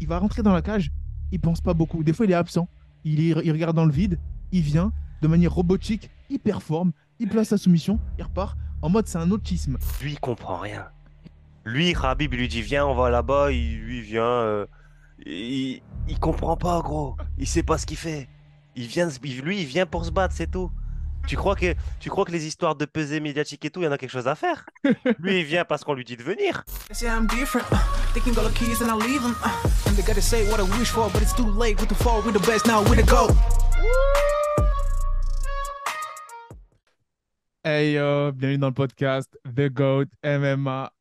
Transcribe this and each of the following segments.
il va rentrer dans la cage, il pense pas beaucoup. Des fois, il est absent. Il, regarde dans le vide, il vient de manière robotique, il performe, il place sa soumission, il repart en mode c'est un autisme. Lui, il comprend rien. Lui, Khabib, il lui dit viens, on va là-bas. Il lui vient. euh, il, comprend pas, gros. Il sait pas ce qu'il fait. Il vient, lui, il vient pour se battre, c'est tout. Tu crois que, tu crois que les histoires de pesée médiatique et tout, il y en a quelque chose à faire? Lui, il vient parce qu'on lui dit de venir. Hey yo, bienvenue dans le podcast The GOAT MMA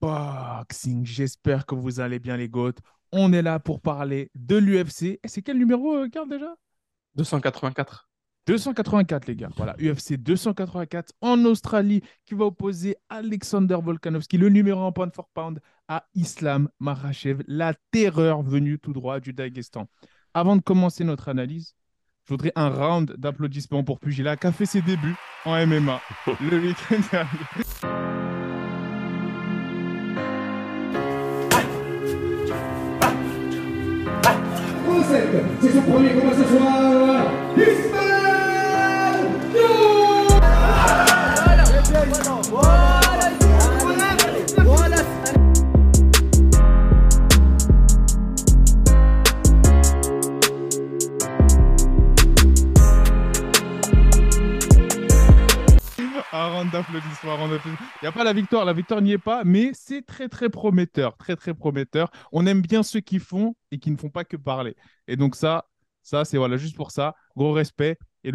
Boxing. J'espère que vous allez bien les GOAT. On est là pour parler de l'UFC. Et c'est quel numéro, euh, Karl, déjà? 284. 284, les gars. Voilà, UFC 284 en Australie qui va opposer Alexander Volkanovski, le numéro 1 pound for pound, à Islam Makhachev, la terreur venue tout droit du Daghestan. Avant de commencer notre analyse, je voudrais un round d'applaudissements pour Pugila qui a fait ses débuts en MMA le week-end dernier. C'est son premier combat ce soir. Un round d'applaudissements. Il n'y a pas la victoire, la victoire n'y est pas, mais c'est très très prometteur, très très prometteur. On aime bien ceux qui font et qui ne font pas que parler. Et donc ça, ça c'est voilà, juste pour ça, gros respect. Et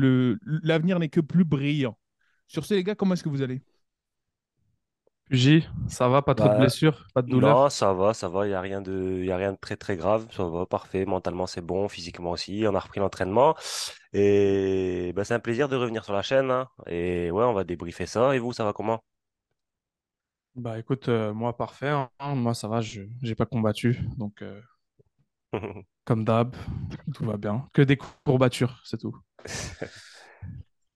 l'avenir n'est que plus brillant. Sur ce les gars, comment est-ce que vous allez? J, ça va, pas trop de Bah, blessures, pas de douleurs? Non, ça va, ça va. Il y a rien de, il y a rien de très très grave. Ça va, parfait. Mentalement, c'est bon. Physiquement aussi. On a repris l'entraînement. Et bah, c'est un plaisir de revenir sur la chaîne. hein. Et ouais, on va débriefer ça. Et vous, ça va comment? Bah écoute, euh, moi parfait, hein. Moi ça va, je j'ai pas combattu, donc euh, comme d'hab, tout va bien. Que des courbatures, c'est tout.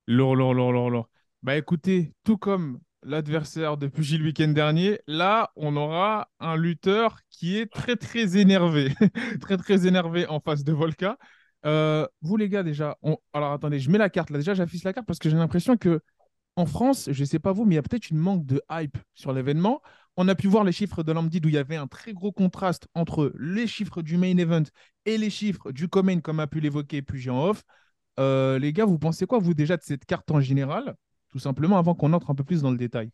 Lourd, lourd, lourd, lourd, lourd. Bah écoutez, tout comme l'adversaire de Pugil le week-end dernier, là, on aura un lutteur qui est très, très énervé. très, très énervé en face de Volka. Euh, vous, les gars, déjà, on- alors attendez, je mets la carte là. Déjà, j'affiche la carte parce que j'ai l'impression que en France, je sais pas vous, mais il y a peut-être une manque de hype sur l'événement. On a pu voir les chiffres de Lambdid où il y avait un très gros contraste entre les chiffres du main event et les chiffres du co-main, comme a pu l'évoquer Pugil en off. Euh, les gars, vous pensez quoi, vous, déjà, de cette carte en général? Tout simplement, avant qu'on entre un peu plus dans le détail.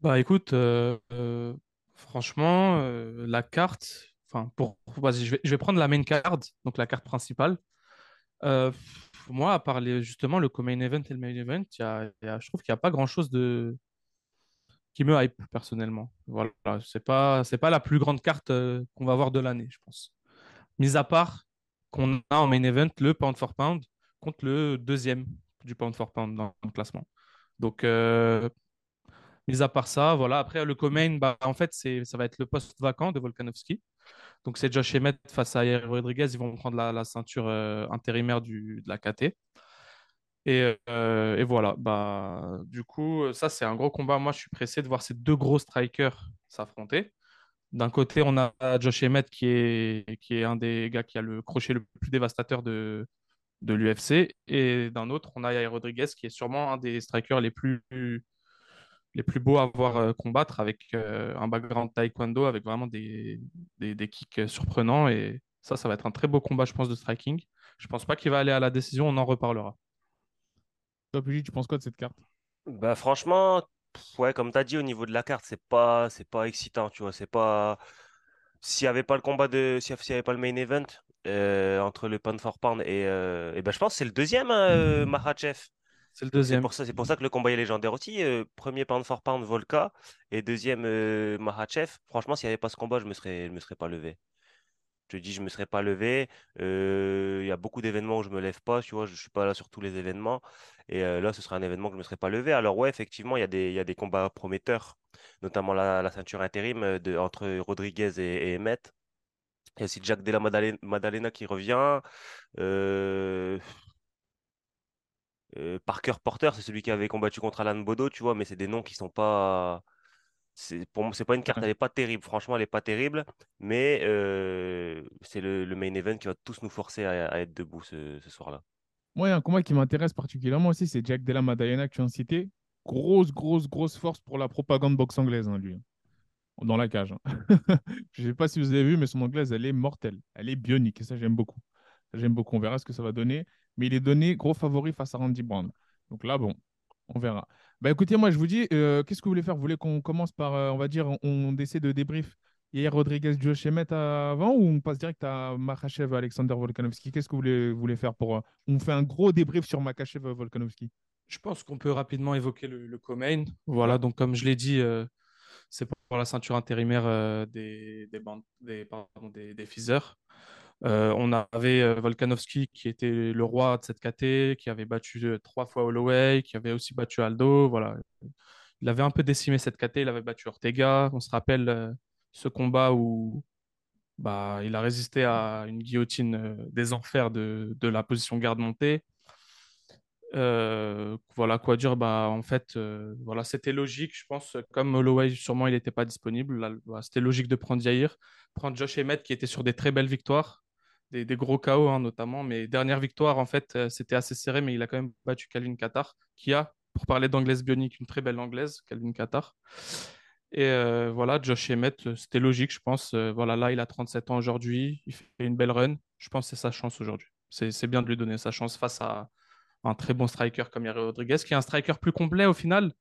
Bah écoute, euh, euh, franchement, euh, la carte, enfin pour, je vais, je vais prendre la main card, donc la carte principale. Moi, à part les- justement le co-main event et le main event, y a, je trouve qu'il n'y a pas grand-chose de qui me hype personnellement. Voilà, c'est pas, c'est pas la plus grande carte qu'on va voir de l'année, je pense. Mis à part qu'on a en main event le pound for pound contre le deuxième du pound for pound dans le classement. Donc, euh, mis à part ça, voilà. Après, le co-main, bah, en fait, ça va être le poste vacant de Volkanovski. Donc, c'est Josh Emmett face à Yair Rodriguez. Ils vont prendre la, la ceinture euh, intérimaire du, de la KT. Et, euh, et voilà, bah, du coup, ça, c'est un gros combat. Moi, je suis pressé de voir ces deux gros strikers s'affronter. D'un côté, on a Josh Emmett qui est, qui est un des gars qui a le crochet le plus dévastateur de, de l'UFC. Et d'un autre, on a Yair Rodriguez qui est sûrement un des strikers les plus, les plus beaux à voir euh, combattre avec euh, un background taekwondo, avec vraiment des, des, des kicks surprenants. Et ça, ça va être un très beau combat, je pense, de striking. Je pense pas qu'il va aller à la décision, on en reparlera. Toi, Pugil, tu penses quoi de cette carte? Bah franchement, ouais, comme tu as dit, au niveau de la carte, c'est pas, c'est pas excitant, tu vois. C'est pas. S'il n'y avait pas le combat de. S'il n'y avait pas le main event euh, entre le pound for pound et. euh, et ben, je pense que c'est le deuxième, hein, Makhachev. C'est le C'est deuxième. pour ça, c'est pour ça que le combat est légendaire aussi. euh, premier pound for pound, Volka. Et deuxième, euh, Makhachev. Franchement, s'il n'y avait pas ce combat, je me serais, je me serais pas levé. Je te dis, je me serais pas levé. Euh, Il y a beaucoup d'événements où je me lève pas, tu vois. Je suis pas là sur tous les événements. Et là, ce serait un événement que je me serais pas levé. Alors ouais, effectivement, il y a des, il y a des combats prometteurs, notamment la, la ceinture intérim de, entre Rodriguez et, et Emmett. Il y a aussi Jack Della Maddalena, Maddalena qui revient. Euh, euh, Parker Porter, c'est celui qui avait combattu contre Alan Bodo, tu vois, mais c'est des noms qui sont pas c'est pour moi, c'est pas une carte, elle est pas terrible. Franchement, elle est pas terrible, mais euh, c'est le, le main event qui va tous nous forcer à, à être debout ce, ce soir-là. Moi, il y a un combat qui m'intéresse particulièrement aussi, c'est Jack Della Maddalena que tu as cité. Grosse, grosse, grosse force pour la propagande boxe anglaise, hein, lui. Dans la cage. hein. Je ne sais pas si vous avez vu, mais son anglaise, elle est mortelle. Elle est bionique. Et ça, j'aime beaucoup. J'aime beaucoup. On verra ce que ça va donner. Mais il est donné gros favori face à Randy Brown. Donc là, bon, on verra. Bah écoutez, moi, je vous dis, euh, qu'est-ce que vous voulez faire? Vous voulez qu'on commence par, euh, on va dire, on, on essaie de débrief Hier, Rodriguez, Josh Emmett avant ou on passe direct à Makhachev, Alexander Volkanovski? Qu'est-ce que vous voulez, vous voulez faire pour. euh, on fait un gros débrief sur Makhachev, euh, Volkanovski Je pense qu'on peut rapidement évoquer le, le co-main. Voilà, donc comme je l'ai dit, euh, c'est pour la ceinture intérimaire euh, des, des, des, pardon. Euh, on avait euh, Volkanovski qui était le roi de cette KT, qui avait battu trois fois Holloway, qui avait aussi battu Aldo. Voilà. Il avait un peu décimé cette KT, il avait battu Ortega. On se rappelle ce combat où bah, il a résisté à une guillotine des enfers de, de la position garde montée. Euh, voilà quoi dire. Bah, en fait, euh, voilà, c'était logique, je pense. Comme Holloway, sûrement, il n'était pas disponible. Bah, c'était logique de prendre Yair, prendre Josh Emmett qui était sur des très belles victoires, des, des gros KO hein, notamment. Mais dernière victoire, en fait, euh, c'était assez serré, mais il a quand même battu Calvin Qatar, qui a, pour parler d'anglaise bionique, une très belle anglaise, Calvin Qatar. Et voilà, Josh Emmett, c'était logique, je pense. Voilà, là, il a 37 ans aujourd'hui, il fait une belle run. Je pense c'est sa chance aujourd'hui. C'est bien de lui donner sa chance face à un très bon striker comme Yair Rodriguez, qui est un striker plus complet au final.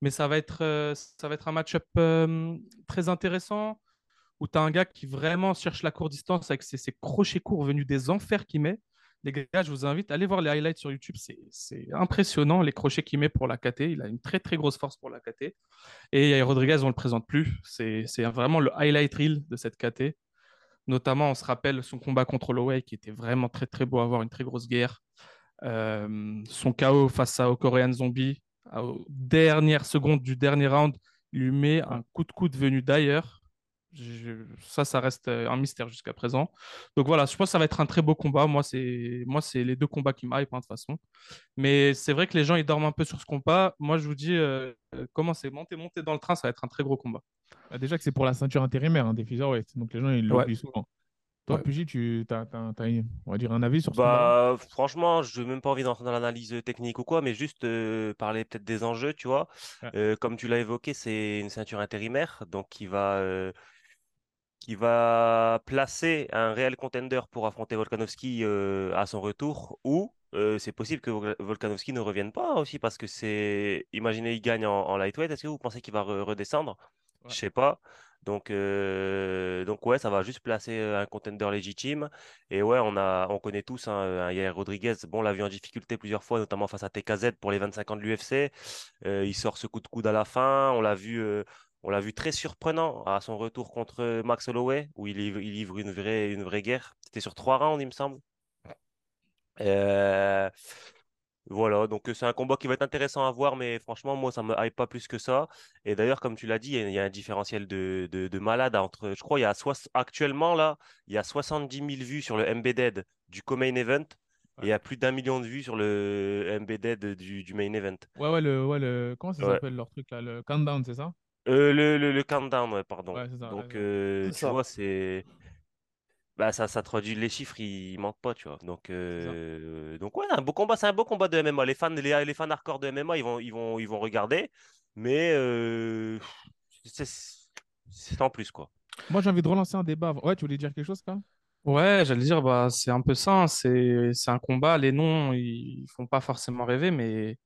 Mais ça va être, euh, un match-up euh, très intéressant où tu as un gars qui vraiment cherche la courte distance avec ses, crochets courts venus des enfers qu'il met. Les gars, je vous invite à aller voir les highlights sur YouTube. C'est impressionnant les crochets qu'il met pour la KT. Il a une très très grosse force pour la KT. Et Yair Rodriguez, on ne le présente plus. C'est vraiment le highlight reel de cette KT. Notamment, on se rappelle son combat contre Holloway qui était vraiment très très beau à une très grosse guerre. Euh, son KO face à, au Korean Zombie, aux dernières secondes du dernier round, il lui met un coup de coude venu d'ailleurs. Ça, ça reste euh, un mystère jusqu'à présent. Donc voilà, je pense que ça va être un très beau combat. Moi, c'est moi, c'est les deux combats qui m'hype hein, de toute façon. Mais c'est vrai que les gens, ils dorment un peu sur ce combat. Moi, je vous dis, euh, euh, commencez, montez, montez dans le train, ça va être un très gros combat. Bah, Déjà que c'est pour la ceinture intérimaire hein, des featherweight. Donc les gens, ils Ouais. l'oublient souvent. Toi, Ouais. Pugy, tu as, on va dire, un avis sur ce Bah, franchement, je n'ai même pas envie d'entrer dans l'analyse technique ou quoi, mais juste euh, parler peut-être des enjeux, tu vois. Ouais. Euh, comme tu l'as évoqué, c'est une ceinture intérimaire, donc qui va, euh, qui va placer un réel contender pour affronter Volkanovski à son retour, ou c'est possible que Vol- Volkanovski ne revienne pas aussi, parce que c'est, imaginez, il gagne en, en lightweight, est-ce que vous pensez qu'il va re- redescendre? Ouais. Je sais pas. Donc, euh, donc ouais, ça va juste placer euh, un contender légitime. Et ouais, on connaît tous hein, un Yair Rodriguez. Bon, on l'a vu en difficulté plusieurs fois, notamment face à TKZ pour les 25 ans de l'UFC. Euh, il sort ce coup de coude à la fin. On l'a vu, euh, très surprenant à son retour contre Max Holloway, où il livre, une vraie, guerre. C'était sur trois rounds, il me semble. Euh, voilà, donc c'est un combat qui va être intéressant à voir, mais franchement, moi, ça me hype pas plus que ça. Et d'ailleurs, comme tu l'as dit, il y a- il y a un différentiel de, de, de malade entre, je crois, il y a soix- actuellement, là, il y a 70 000 vues sur le Embedded du co-main event, et il y a plus d'un million de vues sur le Embedded du, du main event. Ouais, ouais, le, ouais, le... comment ça Ouais. s'appelle leur truc là? Le countdown, c'est ça? Euh, le, le, le countdown, ouais, pardon. Ouais, c'est ça. Donc, euh, tu ça. vois, c'est. Bah, ça, ça traduit les chiffres, ils, ils mentent pas, tu vois. Donc, euh, donc ouais, un beau combat, c'est un beau combat de MMA. Les fans, les, les fans hardcore de MMA, ils vont, ils vont, ils vont regarder, mais euh, c'est sans plus, quoi. Moi, j'ai envie de relancer un débat. Ouais, tu voulais dire quelque chose, quand Ouais, j'allais dire, bah, c'est un peu ça. hein. C'est, c'est un combat. Les noms, ils font pas forcément rêver, mais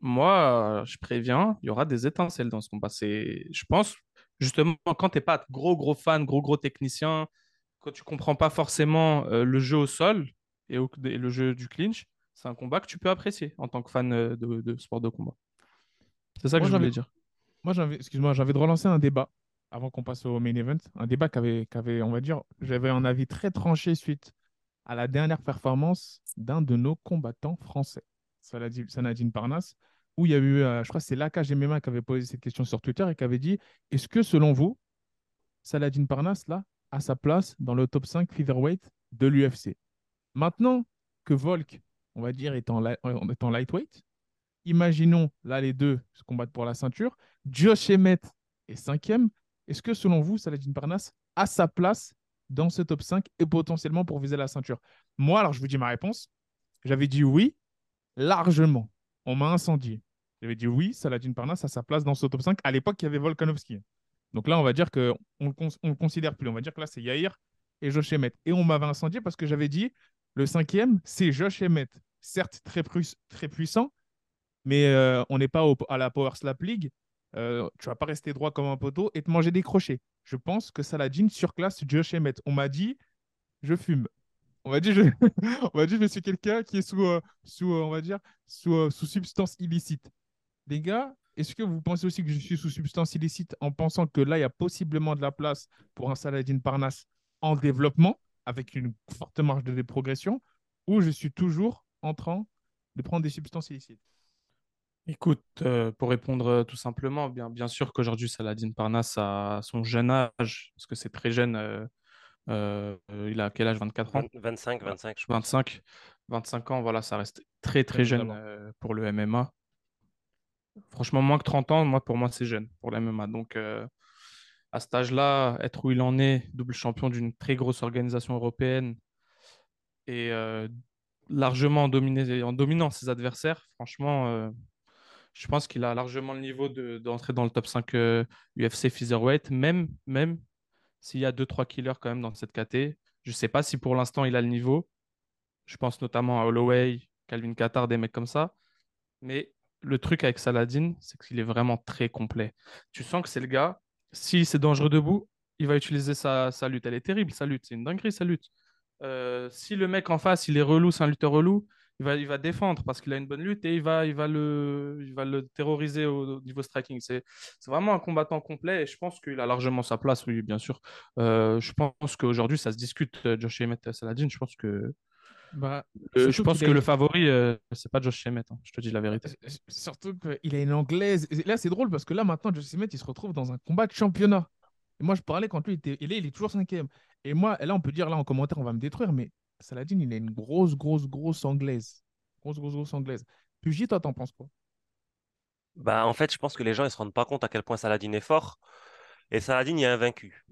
moi, je préviens, il y aura des étincelles dans ce combat. C'est, je pense, justement, quand t'es pas gros, gros fan, gros, gros technicien, quand tu comprends pas forcément euh, le jeu au sol et, au- et le jeu du clinch, c'est un combat que tu peux apprécier en tant que fan euh, de, de sport de combat. C'est ça que Moi, je voulais dire. Moi, envie... excuse-moi, envie de relancer un débat avant qu'on passe au main event. Un débat qui avait, qui avait, on va dire, j'avais un avis très tranché suite à la dernière performance d'un de nos combattants français, Saladin Sanadine Parnasse, où il y a eu, euh, je crois que c'est l'AKG MMA qui avait posé cette question sur Twitter et qui avait dit Est-ce que, selon vous, Saladin Parnasse, là, a sa place dans le top 5 featherweight de l'UFC Maintenant que Volk, on va dire, est en, li- est en lightweight, imaginons là les deux se combattent pour la ceinture. Josh Emmett Et cinquième, est-ce que selon vous, Saladin Parnasse a sa place dans ce top 5 et potentiellement pour viser la ceinture? Moi, alors je vous dis ma réponse. J'avais dit oui, largement. On m'a incendié. J'avais dit oui, Saladin Parnasse a sa place dans ce top 5. À l'époque, il y avait Volkanovski. Donc là, on va dire qu'on ne le, considère plus. On va dire que là, c'est Yair et Josh Emmett. Et on m'avait incendié parce que j'avais dit le cinquième, c'est Josh Emmett. Certes, très, puissant, mais euh, on n'est pas à la Power Slap League. Euh, tu vas pas rester droit comme un poteau et te manger des crochets. Je pense que Saladin surclasse Josh Emmett. On m'a dit, je fume. On m'a dit, je, je suis quelqu'un qui est sous, euh, sous on va dire, sous, sous substance illicite. Les gars, est-ce que vous pensez aussi que je suis sous substance illicite en pensant que là, il y a possiblement de la place pour un Saladin Parnasse en développement, avec une forte marge de progression, ou je suis toujours en train de prendre des substances illicites? Écoute, euh, pour répondre euh, tout simplement, bien, bien sûr qu'aujourd'hui, Saladin Parnasse a son jeune âge, parce que c'est très jeune. Euh, il a quel âge? 24 ans? 25, 25, je pense. 25, 25 ans, voilà, ça reste très, très jeune pour le MMA. Franchement, moins que 30 ans, moi, pour moi, c'est jeune pour le MMA. Donc, à cet âge-là, être où il en est, double champion d'une très grosse organisation européenne et largement en, en dominant ses adversaires, franchement, je pense qu'il a largement le niveau d'entrer dans le top 5 UFC Featherweight, même, même s'il y a 2-3 killers quand même dans cette KT. Je ne sais pas si pour l'instant il a le niveau. Je pense notamment à Holloway, Calvin Qatar, des mecs comme ça. Mais le truc avec Saladin, c'est qu'il est vraiment très complet. Tu sens que c'est le gars, si c'est dangereux debout, il va utiliser sa, lutte. Elle est terrible, sa lutte. C'est une dinguerie, sa lutte. Euh, si le mec en face, il est relou, c'est un lutteur relou, il va, il va défendre parce qu'il a une bonne lutte et il va, il va, le, il va le terroriser au, niveau striking. C'est vraiment un combattant complet et je pense qu'il a largement sa place, oui, bien sûr. Euh, je pense qu'aujourd'hui, ça se discute, euh, Josh Emmett Saladin. Je pense que, bah, je pense que le favori, ce c'est pas Josh Emmett, hein, je te dis la vérité. Surtout qu'il a une anglaise. là, c'est drôle parce que là, maintenant, Josh Emmett, il se retrouve dans un combat de championnat. Et moi, je parlais quand lui était. Et là, il est toujours cinquième. Et moi, là, on peut dire, là, en commentaire, on va me détruire, mais Saladin, il a une grosse, grosse, grosse anglaise. Grosse, grosse, grosse anglaise. Pugy, toi, t'en penses quoi? Bah, en fait, je pense que les gens ne se rendent pas compte à quel point Saladin est fort. Et Saladin, il est invaincu.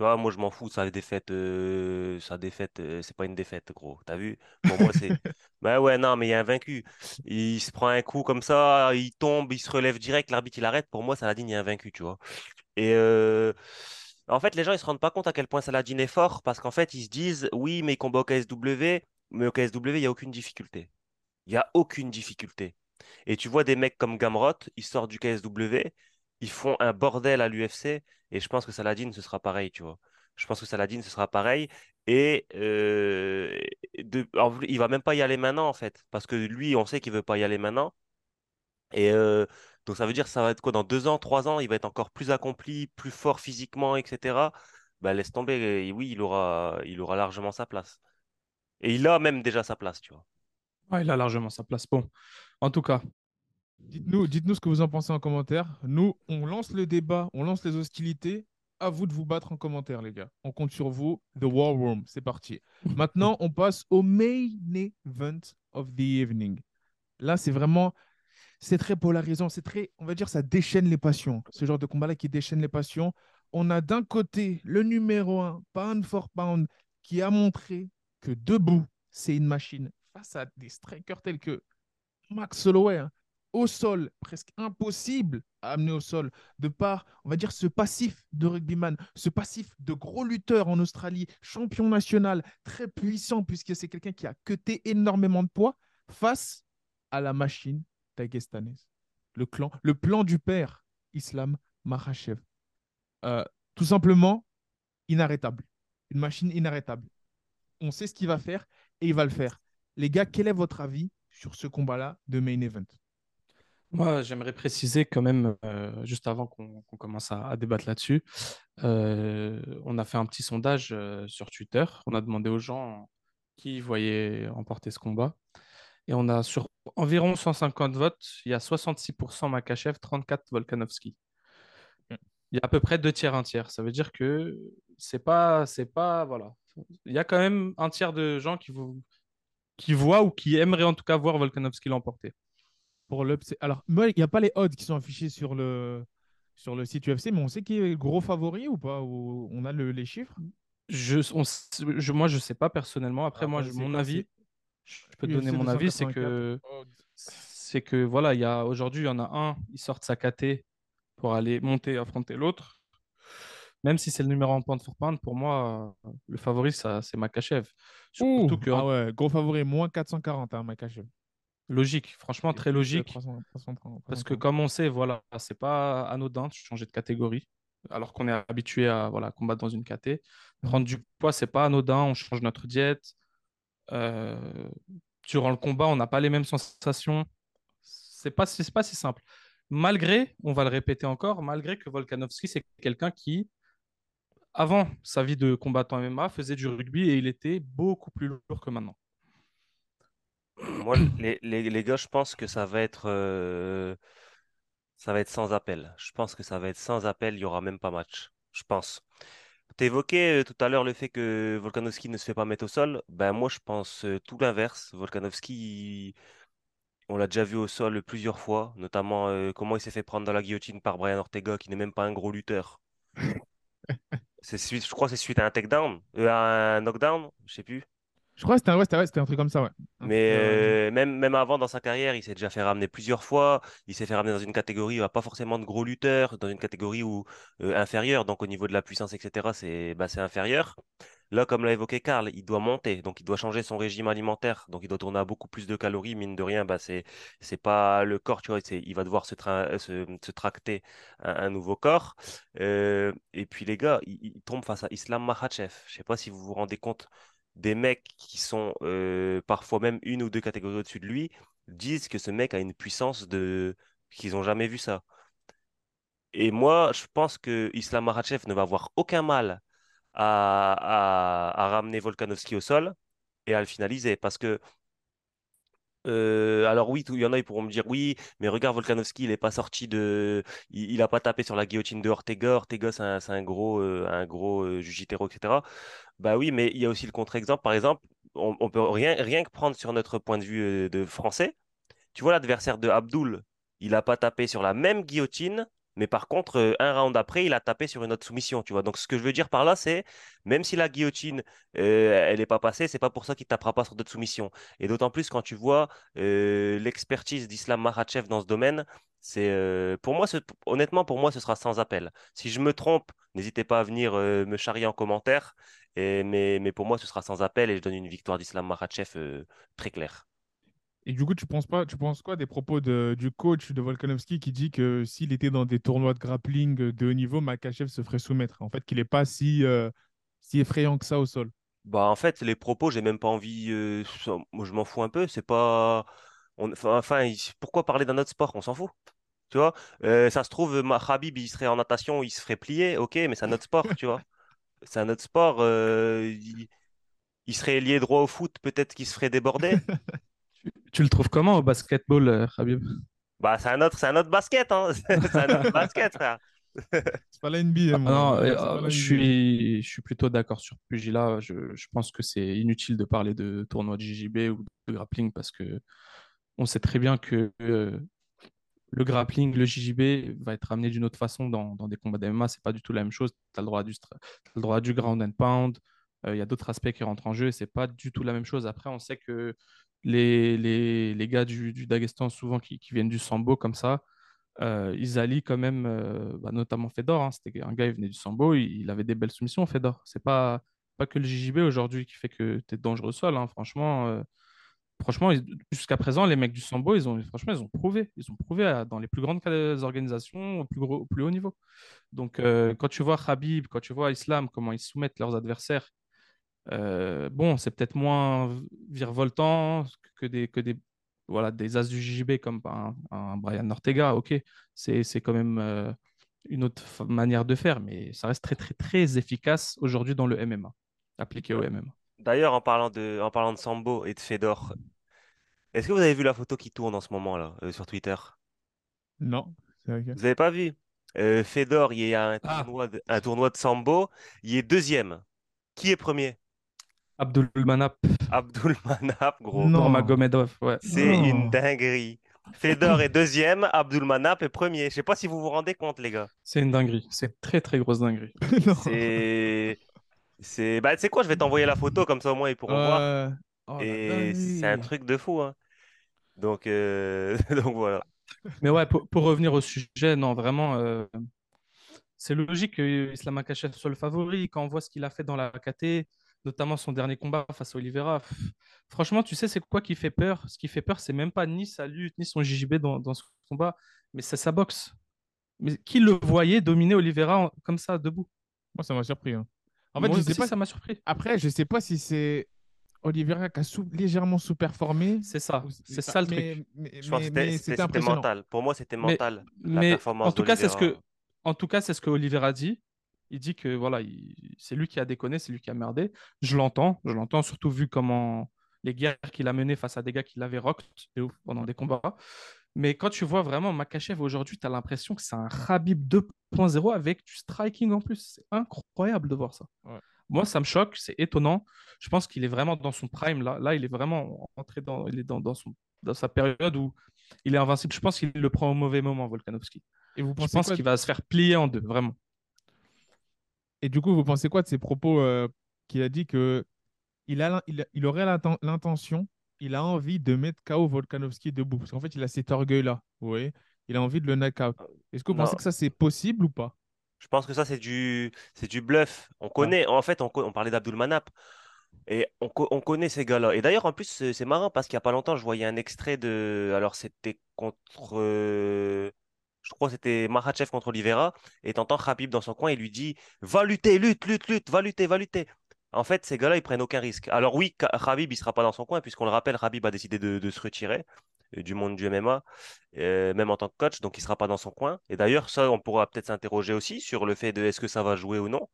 Tu vois, moi, je m'en fous, sa défaite, euh, sa défaite, euh, c'est pas une défaite, gros. T'as vu? Pour moi, c'est. bah ouais, non, mais il est invaincu. Il se prend un coup comme ça, il tombe, il se relève direct, l'arbitre, il arrête. Pour moi, Saladin, il est invaincu, tu vois. Et. Euh, en fait, les gens, ils se rendent pas compte à quel point Saladin est fort parce qu'en fait, ils se disent, oui, mais il combat au KSW, mais au KSW, il n'y a aucune difficulté. Il n'y a aucune difficulté. Et tu vois des mecs comme Gamrot, ils sortent du KSW, ils font un bordel à l'UFC, et je pense que Saladin, ce sera pareil, tu vois. Je pense que Saladin, ce sera pareil. Et euh, il va même pas y aller maintenant, en fait. Parce que lui, on sait qu'il veut pas y aller maintenant. Et euh, donc ça veut dire ça va être quoi dans deux ans, trois ans, il va être encore plus accompli, plus fort physiquement, etc. Bah, laisse tomber, oui, il aura, il aura largement sa place. Et il a même déjà sa place, tu vois. il a largement sa place. Bon, en tout cas. Dites-nous dites ce que vous en pensez en commentaire. Nous, on lance le débat, on lance les hostilités. À vous de vous battre en commentaire, les gars. On compte sur vous. The War Room, c'est parti. Maintenant, on passe au main event of the evening. Là, c'est vraiment c'est très polarisant, c'est très, on va dire, ça déchaîne les passions. Ce genre de combat-là qui déchaîne les passions. On a d'un côté le numéro 1, pound for pound, qui a montré que debout, c'est une machine face à des strikers tels que Max Holloway, hein, au sol, presque impossible à amener au sol, de par, on va dire, ce passif de rugbyman, ce passif de gros lutteur en Australie, champion national, très puissant, puisque c'est quelqu'un qui a cuté énormément de poids, face à la machine le clan, le plan du père Islam Makhachev. Euh, tout simplement, inarrêtable. Une machine inarrêtable. On sait ce qu'il va faire et il va le faire. Les gars, quel est votre avis sur ce combat-là de main event? Moi, j'aimerais préciser quand même, euh, juste avant qu'on commence à, débattre là-dessus, euh, on a fait un petit sondage sur Twitter. On a demandé aux gens qui voyaient remporter ce combat. Et on a sur environ 150 votes, il y a 66% Makachev, 34% Volkanovski. Mm. Il y a à peu près deux tiers, un tiers. Ça veut dire que c'est pas, c'est pas, voilà. Il y a quand même un tiers de gens qui, vous, qui voient ou qui aimeraient en tout cas voir Volkanovski l'emporter. Pour alors, moi, il n'y a pas les odds qui sont affichés sur le, sur le site UFC, mais on sait qui est le gros favori ou pas ou On a le- les chiffres? Je, on je, moi, je sais pas personnellement. Après, Ah, moi, je- mon avis, je peux te donner mon avis, c'est 284. que c'est que voilà, il y a aujourd'hui, il y en a un, il sort de sa KT pour aller monter affronter l'autre. Même si c'est le numéro un pound for pound, pour moi, le favori, ça, c'est Makachev. Ouh, Surtout que, ah ouais, gros favori, moins 440, hein, Makachev. Logique, franchement, très logique. 300, 330, Parce que 330. comme on sait, voilà, c'est pas anodin de changer de catégorie, alors qu'on est habitué à voilà, combattre dans une KT. Prendre du poids, c'est pas anodin, on change notre diète. Euh, durant le combat, on n'a pas les mêmes sensations. C'est pas, c'est pas si simple. Malgré, on va le répéter encore, malgré que Volkanovski, c'est quelqu'un qui, avant sa vie de combattant MMA, faisait du rugby et il était beaucoup plus lourd que maintenant. Moi, les, les, les gars, je pense que ça va être, euh, ça va être sans appel. Je pense que ça va être sans appel. Il n'y aura même pas match. Je pense. Tu évoquais tout à l'heure le fait que Volkanovski ne se fait pas mettre au sol. Ben, moi, je pense euh, tout l'inverse. Volkanovski, on l'a déjà vu au sol plusieurs fois, notamment euh, comment il s'est fait prendre dans la guillotine par Brian Ortega, qui n'est même pas un gros lutteur. C'est suite, je crois que c'est suite à un takedown, euh, à un knockdown, je sais plus. Je crois que c'était un, ouais, c'était- ouais, c'était un truc comme ça, ouais. Mais euh, euh, même, même avant, dans sa carrière, il s'est déjà fait ramener plusieurs fois. Il s'est fait ramener dans une catégorie où il n'y a pas forcément de gros lutteurs, dans une catégorie où, euh, inférieure. Donc, au niveau de la puissance, etc., c'est bah, c'est inférieur. Là, comme l'a évoqué Karl, il doit monter. Donc, il doit changer son régime alimentaire. Donc, il doit tourner à beaucoup plus de calories. Mine de rien, bah, c'est, c'est pas le corps, tu vois. Il va devoir se, tra- se, se tracter un, un nouveau corps. Euh, et puis, les gars, il, il tombe face à Islam Makhachev. Je sais pas si vous vous rendez compte des mecs qui sont euh, parfois même une ou deux catégories au-dessus de lui disent que ce mec a une puissance de qu'ils n'ont jamais vu ça. Et moi, je pense que Islam Makhachev ne va avoir aucun mal à, à, à ramener Volkanovski au sol et à le finaliser. Parce que, euh, alors oui, il y en a, ils pourront me dire, oui, mais regarde, Volkanovski, il n'est pas sorti de... Il n'a pas tapé sur la guillotine de Ortega. Ortega, c'est un, gros, euh, un gros euh, etc. Bah oui, mais il y a aussi le contre-exemple. Par exemple, on, on peut rien, rien que prendre sur notre point de vue euh, de français. Tu vois, l'adversaire de Abdul, il n'a pas tapé sur la même guillotine, mais par contre, euh, un round après, il a tapé sur une autre soumission. Tu vois. Donc, ce que je veux dire par là, c'est même si la guillotine, euh, elle n'est pas passée, c'est pas pour ça qu'il tapera pas sur d'autres soumissions. Et d'autant plus quand tu vois euh, l'expertise d'Islam Makhachev dans ce domaine, c'est pour moi, honnêtement, pour moi, ce sera sans appel. Si je me trompe, n'hésitez pas à venir me charrier en commentaire. Mais, pour moi, ce sera sans appel et je donne une victoire d'Islam Makhachev très claire. Et du coup, tu penses pas, tu penses quoi des propos de- du coach de Volkanovski qui dit que s'il était dans des tournois de grappling de haut niveau, Makachev se ferait soumettre? En fait, qu'il n'est pas si, euh, si effrayant que ça au sol. Bah, en fait, les propos, j'ai même pas envie. euh, moi, je m'en fous un peu. C'est pas. on- Enfin, pourquoi parler d'un autre sport? On s'en fout. Tu vois, Euh, ça se trouve, ma Khabib, il serait en natation, il se ferait plier. Ok, mais c'est un autre sport, tu vois. C'est un autre sport. il, il serait lié droit au foot, peut-être qu'il se ferait déborder. Tu, le trouves comment au basketball, euh, Khabib? Bah, c'est un autre, c'est un autre basket, hein. C'est un autre basket, frère. C'est pas la NBA, Ah non, euh, la je suis, je suis plutôt d'accord sur Pugila. Je, je pense que c'est inutile de parler de tournoi de JJB ou de grappling parce que on sait très bien que euh, le grappling, le JJB va être amené d'une autre façon dans, dans des combats d'MMA. C'est pas du tout la même chose. Tu as le droit droit du ground and pound. Euh, Il y a d'autres aspects qui rentrent en jeu et c'est pas du tout la même chose. Après, on sait que les, les, les gars du, du souvent qui, qui viennent du Sambo comme ça, euh, ils allient quand même, euh, bah, notamment Fedor. hein. C'était un gars, il venait du Sambo, il, avait des belles soumissions, Fedor. C'est pas, pas que le JJB aujourd'hui qui fait que tu es dangereux sol. hein. Franchement, euh, franchement jusqu'à présent, les mecs du Sambo, ils ont, franchement, ils ont prouvé. Ils ont prouvé dans les plus grandes organisations, au plus, gros, au plus haut niveau. Donc, quand tu vois Khabib, quand tu vois Islam, comment ils soumettent leurs adversaires, euh, bon, c'est peut-être moins virevoltant que des, que des, voilà, des as du JJB comme un, un Brian Ortega. Ok, c'est, c'est quand même euh, une autre manière de faire, mais ça reste très, très, très efficace aujourd'hui dans le MMA, appliqué au MMA. D'ailleurs, en parlant de, en parlant de Sambo et de Fedor, est-ce que vous avez vu la photo qui tourne en ce moment là euh, sur Twitter? Non. C'est vrai que- Vous avez pas vu? Euh, Fedor, il y a un Ah. tournoi de, un tournoi de Sambo, il est deuxième. Qui est premier? Abdul Manap, Abdul Manap, gros. Non. Nurmagomedov, ouais. C'est une dinguerie. Fedor est deuxième, Abdulmanap est premier. Je sais pas si vous vous rendez compte, les gars. C'est une dinguerie. C'est très très grosse dinguerie. C'est. C'est. Bah, tu sais quoi, je vais t'envoyer la photo, comme ça au moins ils pourront voir. Oh, Et c'est un truc de fou, hein. Donc, euh, Donc voilà. Mais ouais, pour, pour revenir au sujet, non, vraiment, euh, c'est logique que Islam Makhachev soit le favori quand on voit ce qu'il a fait dans la KT, notamment son dernier combat face à Oliveira. Franchement, tu sais, c'est quoi qui fait peur? Ce qui fait peur, c'est même pas ni sa lutte, ni son JJB dans, dans ce combat, mais c'est sa boxe. Mais qui le voyait dominer Oliveira en- comme ça, debout? Moi, ça m'a surpris. hein. En fait, Moi je sais pas. ça m'a surpris. Après, je sais pas si c'est Oliveira qui a légèrement sous-performé. C'est ça, c'est ça le mais- truc. Mais, Je pense que mais- c'était mais c'était- mental. Pour moi, c'était Mais- mental. La Mais performance en tout cas, c'est ce que, en tout cas, c'est ce que Oliveira dit. Il dit que voilà, il- c'est lui qui a déconné, c'est lui qui a merdé. Je l'entends, je l'entends, surtout vu comment les guerres qu'il a menées face à des gars qui l'avaient ouf pendant des combats. Mais quand tu vois vraiment Makachev aujourd'hui, tu as l'impression que c'est un Khabib 2.0 avec du striking en plus. C'est incroyable de voir ça. Ouais. Moi, ça me choque, c'est étonnant. Je pense qu'il est vraiment dans son prime là. Là, il est vraiment entré dans, il est dans, dans son, dans sa période où il est invincible. Je pense qu'il le prend au mauvais moment, Volkanovski. Et vous Je pensez pense quoi qu'il va se faire plier en deux, vraiment. Et du coup, vous pensez quoi de ces propos euh, qu'il a dit que il, a, il, il aurait l'inten- l'intention, il a envie de mettre KO Volkanovski debout? Parce qu'en fait, il a cet orgueil-là. Vous voyez? Il a envie de le knock-out. Est-ce que vous Non. pensez que ça, c'est possible ou pas? Je pense que ça, c'est du, du bluff. On connaît, en fait, on, parlait d'Abdulmanap. Et on, on connaît ces gars-là. Et d'ailleurs, en plus, c'est c'est marrant parce qu'il n'y a pas longtemps, je voyais un extrait de. Alors, c'était contre. Je crois que c'était Makhachev contre Oliveira. Et t'entends Khabib dans son coin, il lui dit Va lutter, lutte, lutte, lutte, va lutter, va lutter. En fait, ces gars-là, ils prennent aucun risque. Alors, oui, Khabib, il sera pas dans son coin, puisqu'on le rappelle, Khabib a décidé de, se retirer euh, du monde du MMA, euh, même en tant que coach, donc il sera pas dans son coin. Et d'ailleurs, ça, on pourra peut-être s'interroger aussi sur le fait de est-ce que ça va jouer ou non?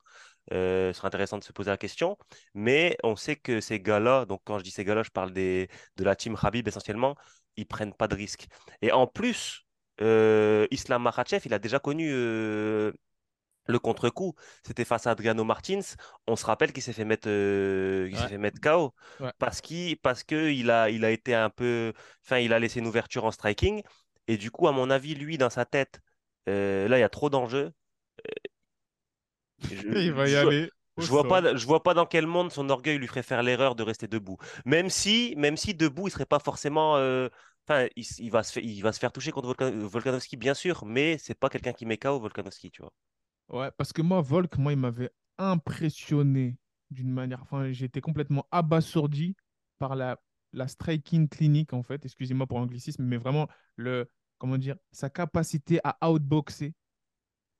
Euh, ce sera intéressant de se poser la question. Mais on sait que ces gars-là, donc quand je dis ces gars-là, je parle de la team Khabib essentiellement, ils prennent pas de risques. Et en plus, euh, Islam Makhachev, il a déjà connu euh, le contre-coup. C'était face à Adriano Martins. On se rappelle qu'il s'est fait mettre, euh, s'est fait mettre KO Ouais. parce qu'il, parce que il a, il a été un peu, enfin, il a laissé une ouverture en striking. Et du coup, à mon avis, lui, dans sa tête, là, il y a trop d'enjeux. Je- Il va y je- aller. je vois pas, je vois pas dans quel monde son orgueil lui ferait faire l'erreur de rester debout. Même si, même si debout, il serait pas forcément. euh, Enfin, il, va se faire, toucher contre Volkan- Volkanovski, bien sûr, mais c'est pas quelqu'un qui met KO Volkanovski, tu vois. Ouais, parce que moi, Volk, moi, il m'avait impressionné d'une manière. Enfin, j'étais complètement abasourdi par la, la striking clinique, en fait. Excusez-moi pour l'anglicisme, mais vraiment, le, comment dire, sa capacité à outboxer,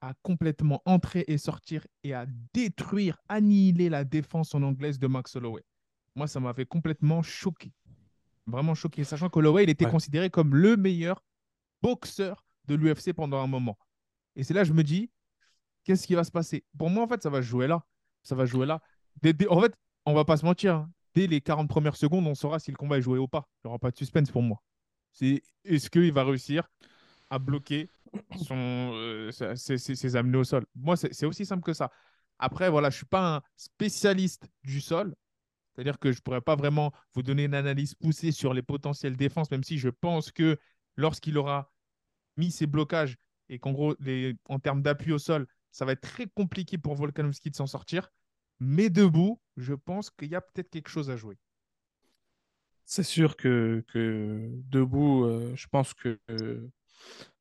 à complètement entrer et sortir et à détruire, annihiler la défense en anglaise de Max Holloway. Moi, ça m'avait complètement choqué. Vraiment choqué. Sachant que Holloway, il était Ouais. considéré comme le meilleur boxeur de l'UFC pendant un moment. Et c'est là que je me dis, qu'est-ce qui va se passer? Pour moi, en fait, ça va se jouer là. Ça va jouer là. Dès- dès- en fait, on va pas se mentir. hein. Dès les 40 premières secondes, on saura si le combat est joué ou pas. Il n'y aura pas de suspense pour moi. C'est est-ce qu'il va réussir à bloquer son, euh, ses, ses- ses amenés au sol? Moi, c'est c'est aussi simple que ça. Après, voilà, je ne suis pas un spécialiste du sol. C'est-à-dire que je ne pourrais pas vraiment vous donner une analyse poussée sur les potentielles défenses, même si je pense que lorsqu'il aura mis ses blocages et qu'en gros, en termes d'appui au sol, ça va être très compliqué pour Volkanovski de s'en sortir. Mais debout, je pense qu'il y a peut-être quelque chose à jouer. C'est sûr que, que debout, euh, je pense que euh,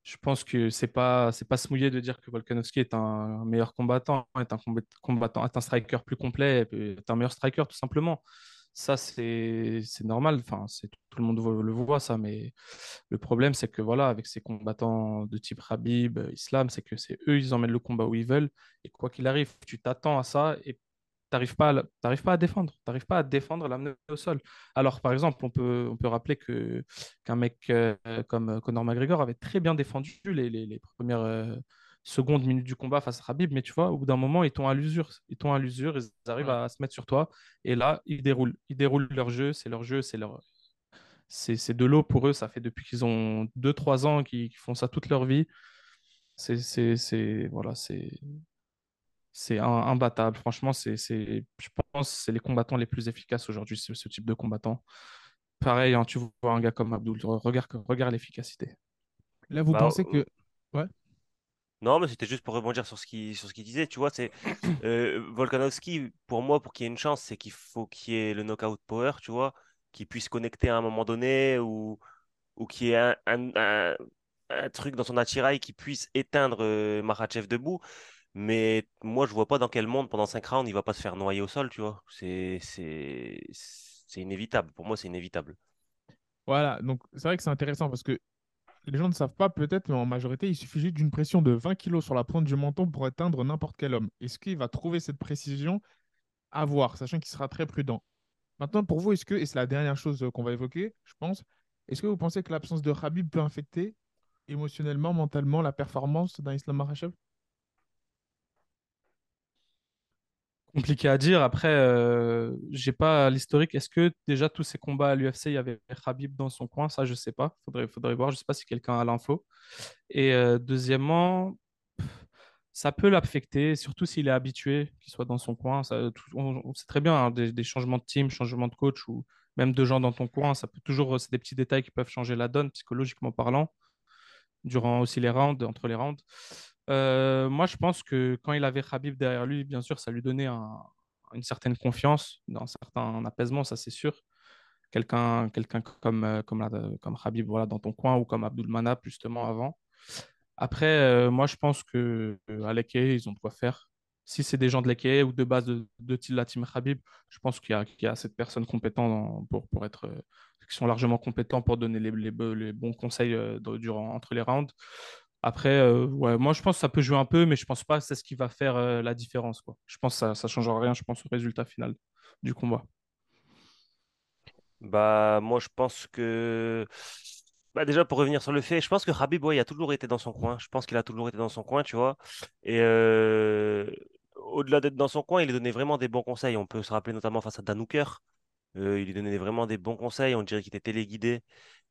je pense que c'est pas c'est pas se mouiller de dire que Volkanovski est un meilleur combattant, est un combat- combattant, est un striker plus complet, est un meilleur striker tout simplement. Ça c'est normal, enfin c'est tout le monde le voit ça, mais le problème c'est que voilà avec ces combattants de type Khabib, euh, Islam, c'est que c'est eux ils emmènent le combat où ils veulent et quoi qu'il arrive, tu t'attends à ça et t'arrives pas à, pas à défendre, t'arrives pas à défendre l'amener au sol. Alors, par exemple, on peut, on peut rappeler que, qu'un mec euh, comme euh, Conor McGregor avait très bien défendu les, les- les premières euh, secondes, minutes du combat face à Khabib, mais tu vois, au bout d'un moment, ils t'ont à l'usure. Ils t'ont à l'usure, ils arrivent Ouais. à se mettre sur toi, et là, ils déroulent. Ils déroulent leur jeu, c'est leur jeu, c'est leur... C'est, c'est de l'eau pour eux, ça fait depuis qu'ils ont 2-3 ans qu'ils, font ça toute leur vie. C'est, voilà, c'est, c'est imbattable. Franchement, c'est, c'est, je pense que c'est les combattants les plus efficaces aujourd'hui, ce, ce type de combattant. pareil, hein, tu vois un gars comme Abdul, regarde, regarde l'efficacité. Là, vous Bah, pensez euh, que. Ouais. Non, mais c'était juste pour rebondir sur ce qu'il sur ce qu'il disait. Tu vois, c'est euh, Volkanovski, pour moi, pour qu'il y ait une chance, c'est qu'il faut qu'il y ait le knockout power, tu vois, qu'il puisse connecter à un moment donné ou, ou qu'il y ait un, un, un- un truc dans son attirail qui puisse éteindre euh, Makhachev debout. Mais moi, je vois pas dans quel monde, pendant 5 rounds, il va pas se faire noyer au sol, tu vois. C'est, inévitable. Pour moi, c'est inévitable. Voilà, donc c'est vrai que c'est intéressant parce que les gens ne savent pas peut-être, mais en majorité, il suffit d'une pression de 20 kilos sur la pointe du menton pour atteindre n'importe quel homme. Est-ce qu'il va trouver cette précision? À voir, sachant qu'il sera très prudent. Maintenant, pour vous, est-ce que, et c'est la dernière chose euh, qu'on va évoquer, je pense, est-ce que vous pensez que l'absence de Khabib peut infecter émotionnellement, mentalement la performance d'un Islam Makhachev? Compliqué à dire. Après, euh, j'ai pas l'historique. Est-ce que déjà tous ces combats à l'UFC, il y avait Khabib dans son coin? Ça, je sais pas. Faudrait, faudrait voir. Je sais pas si quelqu'un a l'info. Et euh, deuxièmement, ça peut l'affecter, surtout s'il est habitué, qu'il soit dans son coin. On, sait très bien, hein, des, des changements de team, changements de coach ou même de gens dans ton coin, ça peut toujours, c'est des petits détails qui peuvent changer la donne, psychologiquement parlant, durant aussi les rounds, entre les rounds. Euh, moi, je pense que quand il avait Khabib derrière lui, bien sûr, ça lui donnait un- une certaine confiance, un certain apaisement, ça c'est sûr. Quelqu'un quelqu'un comme, euh, comme, comme Khabib voilà, dans ton coin ou comme Abdul Manap justement avant. Après, euh, moi, je pense que euh, à l'Eke, ils ont de quoi faire. Si c'est des gens de l'Eke ou de base de, de la team Khabib, je pense qu'il y a, y a cette personne compétente pour, pour être, qui sont largement compétents pour donner les, les, les bons conseils durant, entre les rounds. Après, euh, ouais, moi, je pense que ça peut jouer un peu, mais je pense pas que c'est ce qui va faire euh, la différence, quoi. Je pense que ça, ça changera rien, je pense, au résultat final du combat. Bah, moi, je pense que. Bah, déjà, pour revenir sur le fait, je pense que ouais, il a toujours été dans son coin. Je pense qu'il a toujours été dans son coin, tu vois. Et euh, au-delà d'être dans son coin, il lui donnait vraiment des bons conseils. On peut se rappeler notamment face à Dan Hooker. Euh, il lui donnait vraiment des bons conseils. On dirait qu'il était téléguidé.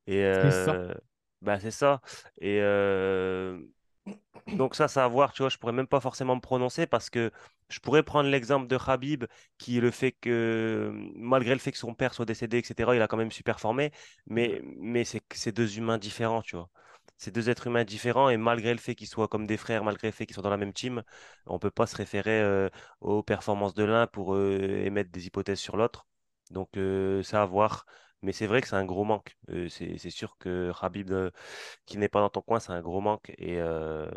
Et euh, bah, c'est ça. Et euh, donc ça, c'est à voir, tu vois, je pourrais même pas forcément me prononcer parce que je pourrais prendre l'exemple de Khabib qui le fait que, malgré le fait que son père soit décédé, etc., il a quand même su performer, mais, mais c'est deux humains différents, tu vois. C'est deux êtres humains différents et malgré le fait qu'ils soient comme des frères, malgré le fait qu'ils soient dans la même team, on peut pas se référer euh, aux performances de l'un pour euh, émettre des hypothèses sur l'autre. Donc ça à voir. Mais c'est vrai que c'est un gros manque. Euh, c'est sûr que Khabib euh, qui n'est pas dans ton coin, c'est un gros manque. Et, euh,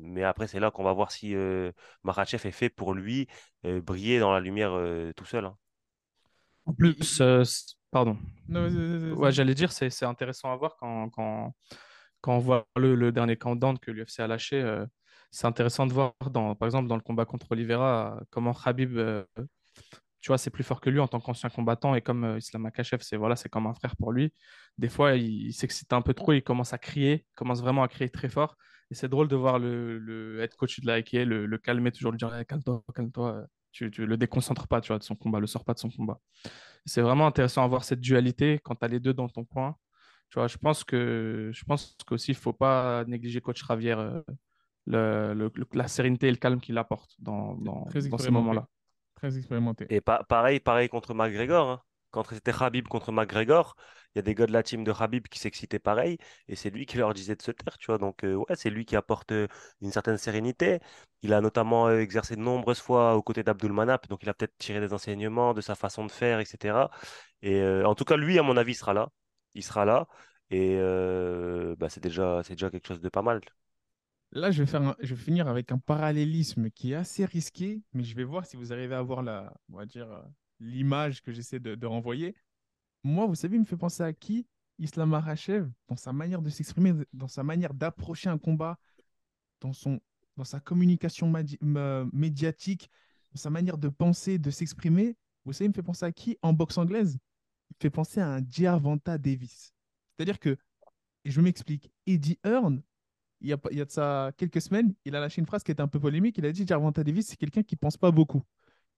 mais après, c'est là qu'on va voir si euh, Makhachev est fait pour lui euh, briller dans la lumière euh, tout seul. hein. En plus, euh, pardon. Non. Ouais, j'allais dire, c'est intéressant à voir quand, quand, quand on voit le, le dernier countdown que l'UFC a lâché. euh, c'est intéressant de voir, dans, par exemple, dans le combat contre Oliveira, comment Khabib, euh, tu vois, c'est plus fort que lui en tant qu'ancien combattant. Et comme euh, Islam Makhachev, c'est voilà, c'est comme un frère pour lui. Des fois, il, il s'excite un peu trop, il commence à crier, commence vraiment à crier très fort. Et c'est drôle de voir le, le head coach de la AKA le, le calmer, toujours lui dire Eh, calme-toi, calme-toi. Tu, tu le déconcentres pas, tu vois, de son combat, le sors pas de son combat. C'est vraiment intéressant à voir cette dualité quand tu as les deux dans ton coin. Tu vois, je pense que je pense qu'aussi il faut pas négliger coach Javier, euh, le, la sérénité et le calme qu'il apporte dans, dans, Très dans ces moments-là. Très expérimenté. Et pa- pareil, pareil contre McGregor. hein. Quand c'était Khabib contre McGregor, il y a des gars de la team de Khabib qui s'excitaient pareil, et c'est lui qui leur disait de se taire, tu vois. Donc, euh, ouais, c'est lui qui apporte euh, une certaine sérénité. Il a notamment euh, exercé de nombreuses fois aux côtés d'Abdul Manap, donc il a peut-être tiré des enseignements de sa façon de faire, etc. Et en tout cas, lui, à mon avis, sera là. Il sera là, et bah, c'est déjà, c'est déjà quelque chose de pas mal. Là, je vais finir avec un parallélisme qui est assez risqué, mais je vais voir si vous arrivez à avoir la, on va dire, euh, l'image que j'essaie de, renvoyer. Moi, vous savez, il me fait penser à qui? Islam Makhachev, dans sa manière de s'exprimer, dans sa manière d'approcher un combat, dans son, dans sa communication me- médiatique, dans sa manière de penser, de s'exprimer. Vous savez, il me fait penser à qui? En boxe anglaise? Il me fait penser à un Gervonta Davis. C'est-à-dire que, et je m'explique, Eddie Hearn, il y a, il y a de ça quelques semaines, il a lâché une phrase qui était un peu polémique. Il a dit Gervonta Davis, c'est quelqu'un qui pense pas beaucoup.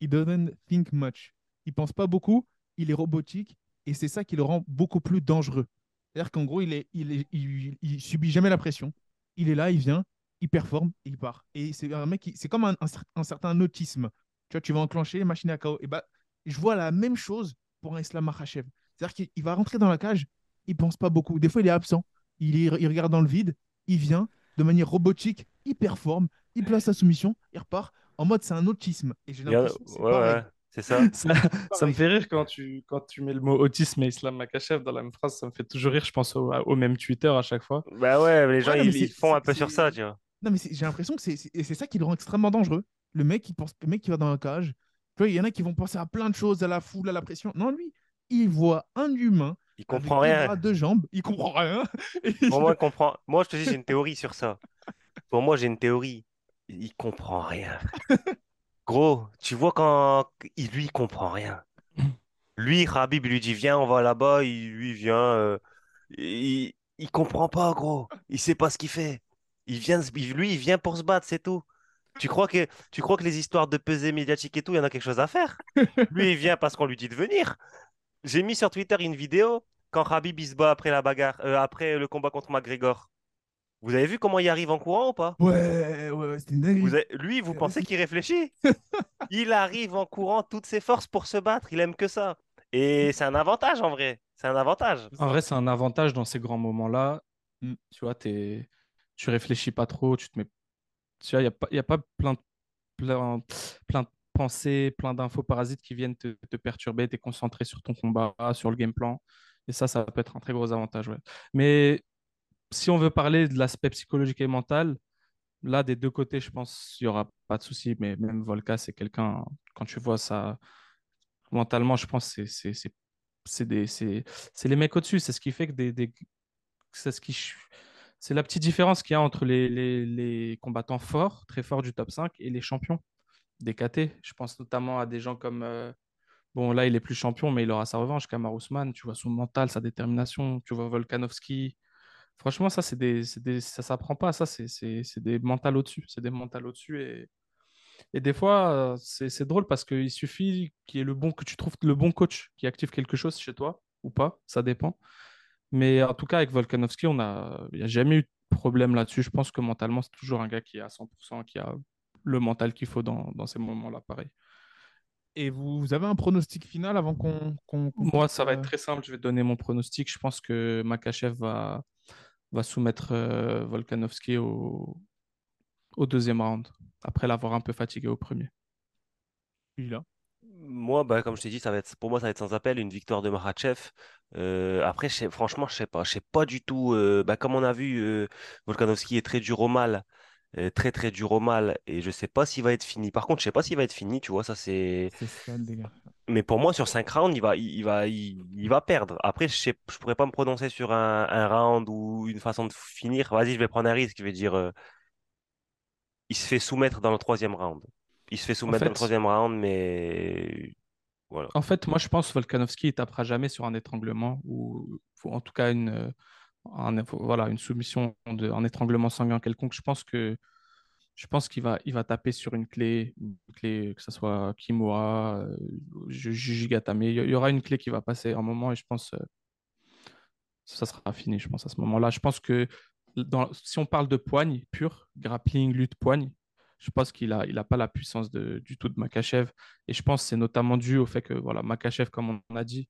He doesn't think much. Il pense pas beaucoup, il est robotique, et c'est ça qui le rend beaucoup plus dangereux. C'est-à-dire qu'en gros, il, est, il, est, il, il subit jamais la pression. Il est là, il vient, il performe, il part. Et c'est un mec c'est comme un, un cer- un certain autisme. Tu vois, tu vas enclencher, machine à KO. Et bah, je vois la même chose pour un Islam Makhachev. C'est-à-dire qu'il il va rentrer dans la cage, il pense pas beaucoup. Des fois, il est absent. Il, il regarde dans le vide, il vient de manière robotique, il performe, il place sa soumission, il repart. En mode, c'est un autisme. Et j'ai l'impression que c'est Ouais, pareil. ouais, c'est ça. Ça, ça me fait rire quand tu, quand tu mets le mot autisme et Islam Makachev dans la même phrase. Ça me fait toujours rire, je pense, au, au même Twitter à chaque fois. Bah ouais, les gens, Ouais, non, mais ils, font un peu sur ça, tu vois. Non, mais j'ai l'impression que c'est c'est- et c'est ça qui le rend extrêmement dangereux. Le mec, il pense, le mec qui va dans la cage, tu vois, il y en a qui vont penser à plein de choses, à la foule, à la pression. Non, lui, il voit un humain Il comprend rien. bras, deux jambes, il comprend rien. Pour il- moi, il comprend. Moi, je te dis, j'ai une théorie sur ça. Pour moi, j'ai une théorie. Il comprend rien. Gros, tu vois quand il, lui, il comprend rien. Lui, Khabib, il lui dit, viens, on va là-bas. Il, lui, vient. euh, il, il comprend pas, gros. Il sait pas ce qu'il fait. Il vient, il- lui, il vient pour se battre, c'est tout. Tu crois que, tu crois que les histoires de pesée médiatique et tout, il y en a quelque chose à faire? Lui, il vient parce qu'on lui dit de venir. J'ai mis sur Twitter une vidéo quand Khabib il se bat après la bagarre, euh, après le combat contre McGregor. Vous avez vu comment il arrive en courant ou pas? Ouais, ouais, ouais, c'était une dinguerie. Vous avez- Lui, vous pensez qu'il réfléchit? Il arrive en courant toutes ses forces pour se battre. Il aime que ça. Et c'est un avantage en vrai. C'est un avantage. En vrai, c'est un avantage dans ces grands moments-là. Mm. Tu vois, t'es... tu réfléchis pas trop, tu te mets. Tu vois, il n'y a, pas- y a pas plein de, plein, plein de pensées, plein d'infos parasites qui viennent te, perturber. Tu es concentré sur ton combat, sur le game plan. Et ça, ça peut être un très gros avantage. Mais si on veut parler de l'aspect psychologique et mental, là, des deux côtés, je pense qu'il n'y aura pas de souci. Mais même Volka, c'est quelqu'un, quand tu vois ça, mentalement, je pense que c'est les mecs au-dessus. C'est ce qui fait que des, des- c'est ce qui c'est la petite différence qu'il y a entre les, les, les combattants forts, très forts du top 5 et les champions des KT. Je pense notamment à des gens comme euh, bon là il est plus champion mais il aura sa revanche. Kamar Ousmane, tu vois son mental, sa détermination. Tu vois Volkanovski. Franchement ça c'est des, ça s'apprend pas. Ça c'est des mentales au-dessus. C'est des mentales au-dessus et et des fois, euh, c'est drôle parce qu'il suffit qu'il le bon, que tu trouves le bon coach qui active quelque chose chez toi ou pas, ça dépend. Mais en tout cas, avec Volkanovski, il n'y a jamais eu de problème là-dessus. Je pense que mentalement, c'est toujours un gars qui est à 100%, qui a le mental qu'il faut dans, dans ces moments-là, pareil. Et vous, vous avez un pronostic final avant qu'on. Moi, ça va être très simple. Je vais donner mon pronostic. Je pense que Makachev va, va soumettre euh, Volkanovski au, au deuxième round, après l'avoir un peu fatigué au premier. celui-là. Moi, bah, comme je t'ai dit, ça va être, pour moi, ça va être sans appel une victoire de Makhachev. Euh, après, je sais- franchement, je sais pas. Je sais pas du tout. euh, bah, comme on a vu, euh, Volkanovski est très dur au mal. Euh, très, très dur au mal. Et je sais pas s'il va être fini. Par contre, je sais pas s'il va être fini. Tu vois, ça, c'est. Mais pour moi, sur 5 rounds, il va, il, il va, il, il va perdre. Après, je sais, je pourrais pas me prononcer sur un, un round ou une façon de finir. Vas-y, je vais prendre un risque. Je vais dire, euh, il se fait soumettre dans le troisième round. Il se fait soumettre dans le troisième round, mais voilà. En fait, moi, je pense que Volkanovski ne tapera jamais sur un étranglement ou, ou en tout cas une, voilà, une soumission, de, étranglement sanguin quelconque. Je pense que je pense qu'il va, il va taper sur une clé, clé que ce soit Kimura, euh, Ju- Jujigatame. Il y aura une clé qui va passer un moment et je pense euh, ça sera fini, je pense, à ce moment-là. Je pense que si on parle de poigne pure, grappling, lutte, poigne, je pense qu'il n'a il a pas la puissance de, du tout de Makachev. Et je pense que c'est notamment dû au fait que voilà, Makachev, comme on a dit,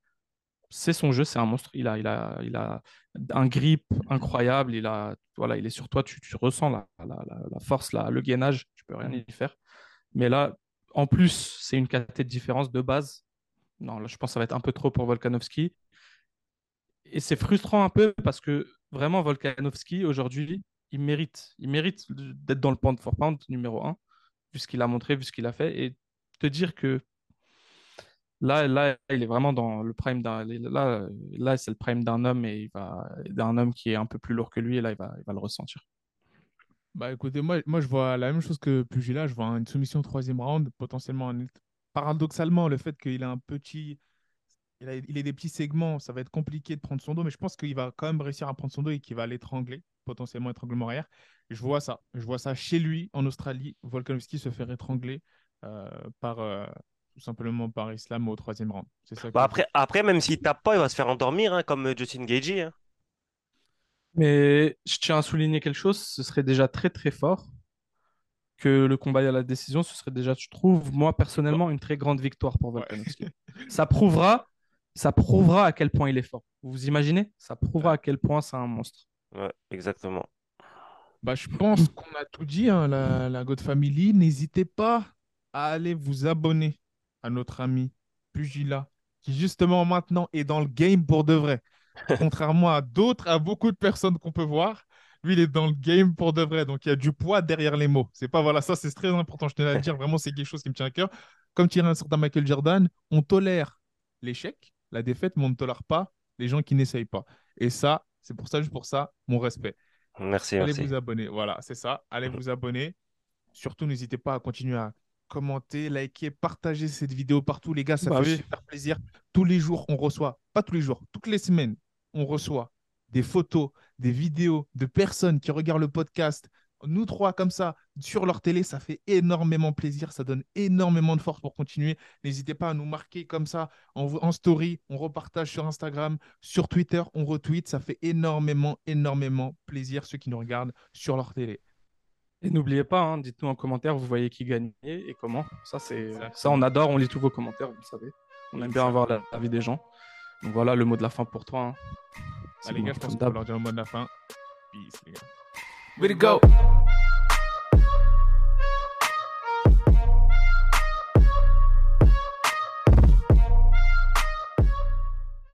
c'est son jeu, c'est un monstre. Il a, il a, il a un grip incroyable. Il, a, voilà, il est sur toi, tu, tu ressens la, la, la, force, la, le gainage, tu peux rien y faire. Mais là, en plus, c'est une caté de différence de base. Non, je pense que ça va être un peu trop pour Volkanovski. Et c'est frustrant un peu parce que vraiment, Volkanovski, aujourd'hui, il mérite, il mérite d'être dans le pound for pound numéro 1, vu ce qu'il a montré, vu ce qu'il a fait. Et te dire que là, là il est vraiment dans le prime d'un. Là, là c'est le prime d'un homme et il va d'un homme qui est un peu plus lourd que lui. Et là, il va, il va le ressentir. Bah écoutez, moi, moi je vois la même chose que Pugila, je vois une soumission au troisième round, potentiellement. Paradoxalement, le fait qu'il a un petit. Il a, il des petits segments, ça va être compliqué de prendre son dos, mais je pense qu'il va quand même réussir à prendre son dos et qu'il va l'étrangler, potentiellement étranglement arrière. Je vois ça. Je vois ça chez lui, en Australie. Volkanovski se faire étrangler euh, par, euh, tout simplement par Islam au troisième round. C'est ça que Bah après, après, même s'il tape pas, il va se faire endormir, hein, comme euh, Justin Gaethje. hein. Mais je tiens à souligner quelque chose, ce serait déjà très très fort que le combat à la décision, ce serait déjà, je trouve, moi personnellement, une très grande victoire pour Volkanovski. ça prouvera, ça prouvera à quel point il est fort. Vous vous imaginez? Ça prouvera à quel point c'est un monstre. Ouais, exactement. Bah, je pense qu'on a tout dit, hein, la, la God Family. N'hésitez pas à aller vous abonner à notre ami Pugila, qui justement maintenant est dans le game pour de vrai. Contrairement à d'autres, à beaucoup de personnes qu'on peut voir, lui, il est dans le game pour de vrai. Donc, il y a du poids derrière les mots. C'est pas, voilà, ça, c'est très important. Je tenais à le dire. Vraiment, c'est quelque chose qui me tient à cœur. Comme tirait un certain Michael Jordan, on tolère l'échec, la défaite, mais on ne tolère pas les gens qui n'essayent pas. Et ça, c'est pour ça, juste pour ça, mon respect. Merci, Allez merci. vous abonner. Voilà, c'est ça. Allez vous abonner. Surtout, n'hésitez pas à continuer à commenter, liker, partager cette vidéo partout. Les gars, ça Bah fait oui. super plaisir. Tous les jours, on reçoit, pas tous les jours, toutes les semaines, on reçoit des photos, des vidéos de personnes qui regardent le podcast. Nous trois, comme ça, sur leur télé, ça fait énormément plaisir. Ça donne énormément de force pour continuer. N'hésitez pas à nous marquer comme ça en, en story. On repartage sur Instagram, sur Twitter, on retweet. Ça fait énormément, énormément plaisir ceux qui nous regardent sur leur télé. Et n'oubliez pas, hein, dites-nous en commentaire, vous voyez qui gagnait et comment. Ça, c'est Exactement. ça, on adore, on lit tous vos commentaires, vous le savez. On aime bien avoir la- l'avis des gens. Donc voilà le mot de la fin pour toi. hein. Ah, C'est les bon, gars, je pense qu'on leur dire au mot de la fin. Peace, les gars. Way to go.